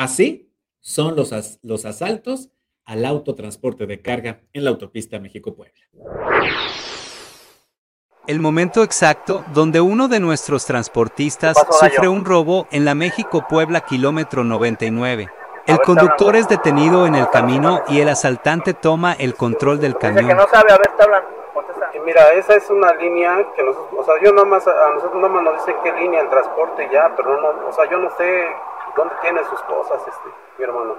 Así son los, los asaltos al autotransporte de carga en la autopista México-Puebla. El momento exacto donde uno de nuestros transportistas sufre un robo en la México-Puebla kilómetro 99. El conductor es detenido en el camino y el asaltante toma el control del camión. que no sabe, a ver, te hablan. Mira, esa es una línea que nosotros, o sea, yo nomás, a nosotros nomás nos dicen qué línea el transporte ya, pero no, o sea, yo no sé dónde tiene sus cosas, este, mi hermano.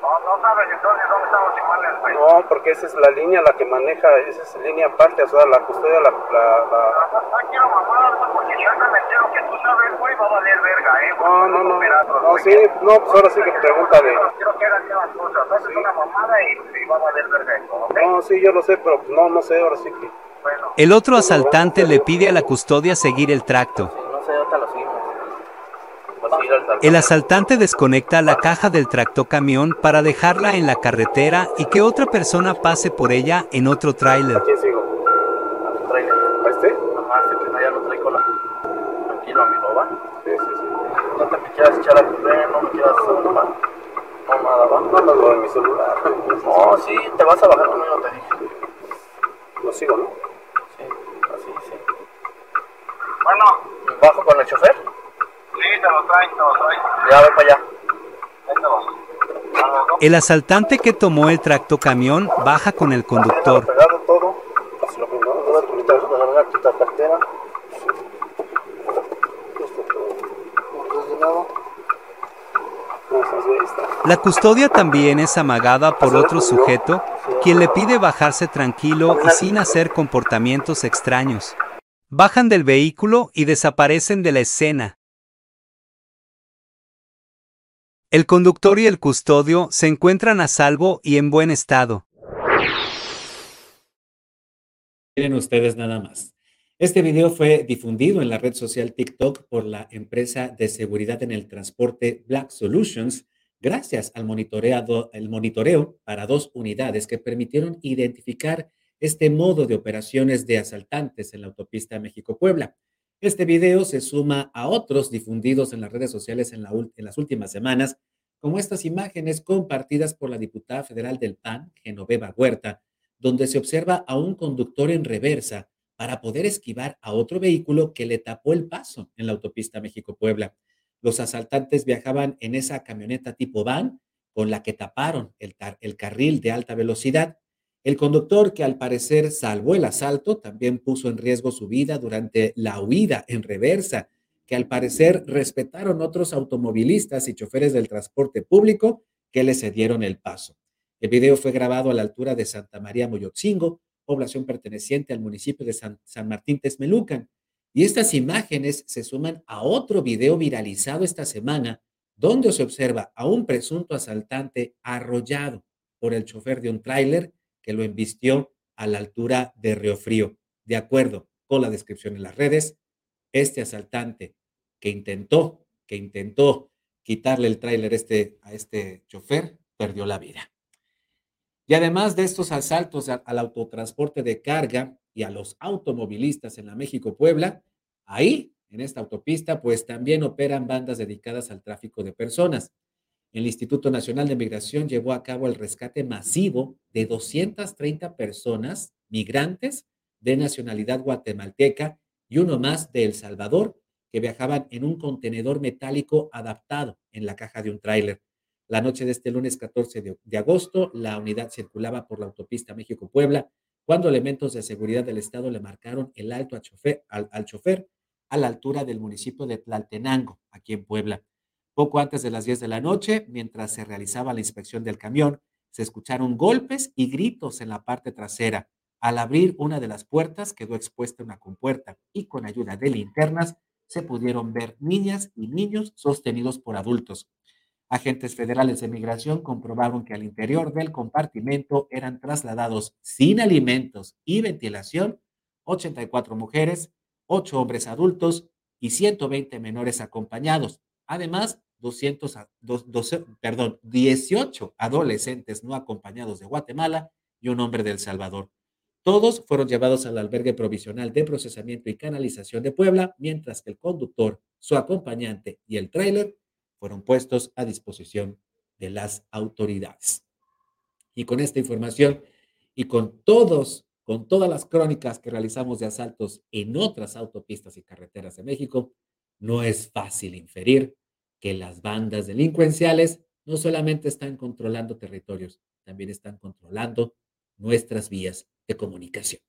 No, no sabes entonces dónde están los iguales, güey. No, porque esa es la línea la que maneja, esa es línea aparte, o sea, la custodia, la... la, la... No quiero mamar, porque me entero que tú sabes, güey, va a valer verga, eh. No, no, no, no, sí, no, pues ahora sí que pregúntale. Quiero que hagan bien las cosas, haces una mamada y, va a valer verga esto, ¿ok? No, sí, yo lo sé, pero pues no, no sé, ahora sí que... El otro asaltante le pide a la custodia seguir el tracto. No sé, ahorita lo seguimos. El asaltante desconecta la caja del tractocamión para dejarla en la carretera y que otra persona pase por ella en otro tráiler. ¿A quién sigo? ¿A tu trailer? ¿A este? Ajá, este que no, ya lo. Tranquilo, amigo, ¿va? Sí, sí, sí. No te me quieras echar a correr, no me quieras hacer mamada, ¿va? No, no, lo de mi celular. No, sí, te vas a bajar conmigo, te dije. Lo sigo, ¿no? Sí, así, sí. Bueno. ¿Bajo con el chofer? Ya, voy para allá. El asaltante que tomó el tractocamión baja con el conductor. Está. La custodia también es amagada por otro sujeto, quien le pide bajarse tranquilo y sin hacer comportamientos extraños. Bajan del vehículo y desaparecen de la escena. El conductor y el custodio se encuentran a salvo y en buen estado. Miren ustedes nada más. Este video fue difundido en la red social TikTok por la empresa de seguridad en el transporte Black Solutions, gracias al monitoreo para dos unidades que permitieron identificar este modo de operaciones de asaltantes en la autopista México-Puebla. Este video se suma a otros difundidos en las redes sociales en, la en las últimas semanas, como estas imágenes compartidas por la diputada federal del PAN, Genoveva Huerta, donde se observa a un conductor en reversa para poder esquivar a otro vehículo que le tapó el paso en la autopista México-Puebla. Los asaltantes viajaban en esa camioneta tipo van con la que taparon el carril de alta velocidad. El conductor, que al parecer salvó el asalto, también puso en riesgo su vida durante la huida en reversa, que al parecer respetaron otros automovilistas y choferes del transporte público que le cedieron el paso. El video fue grabado a la altura de Santa María Moyotzingo, población perteneciente al municipio de San, San Martín Texmelucan. Y estas imágenes se suman a otro video viralizado esta semana, donde se observa a un presunto asaltante arrollado por el chofer de un tráiler que lo embistió a la altura de Río Frío. De acuerdo con la descripción en las redes, este asaltante que intentó, que intentó quitarle el tráiler este, a este chofer, perdió la vida. Y además de estos asaltos al autotransporte de carga y a los automovilistas en la México-Puebla, ahí, en esta autopista, pues también operan bandas dedicadas al tráfico de personas. El Instituto Nacional de Migración llevó a cabo el rescate masivo de 230 personas migrantes de nacionalidad guatemalteca y uno más de El Salvador que viajaban en un contenedor metálico adaptado en la caja de un tráiler. La noche de este lunes 14 de, agosto, la unidad circulaba por la autopista México-Puebla cuando elementos de seguridad del Estado le marcaron el alto a chofer, al, al chofer a la altura del municipio de Tlaltenango, aquí en Puebla. Poco antes de las 10 de la noche, mientras se realizaba la inspección del camión, se escucharon golpes y gritos en la parte trasera. Al abrir una de las puertas, quedó expuesta una compuerta y con ayuda de linternas se pudieron ver niñas y niños sostenidos por adultos. Agentes federales de migración comprobaron que al interior del compartimento eran trasladados sin alimentos y ventilación 84 mujeres, 8 hombres adultos y 120 menores acompañados. Además, 200, 12, perdón, 18 adolescentes no acompañados de Guatemala y un hombre de El Salvador. Todos fueron llevados al albergue provisional de procesamiento y canalización de Puebla, mientras que el conductor, su acompañante y el tráiler fueron puestos a disposición de las autoridades. Y con esta información y con todos, con todas las crónicas que realizamos de asaltos en otras autopistas y carreteras de México, no es fácil inferir que las bandas delincuenciales no solamente están controlando territorios, también están controlando nuestras vías de comunicación.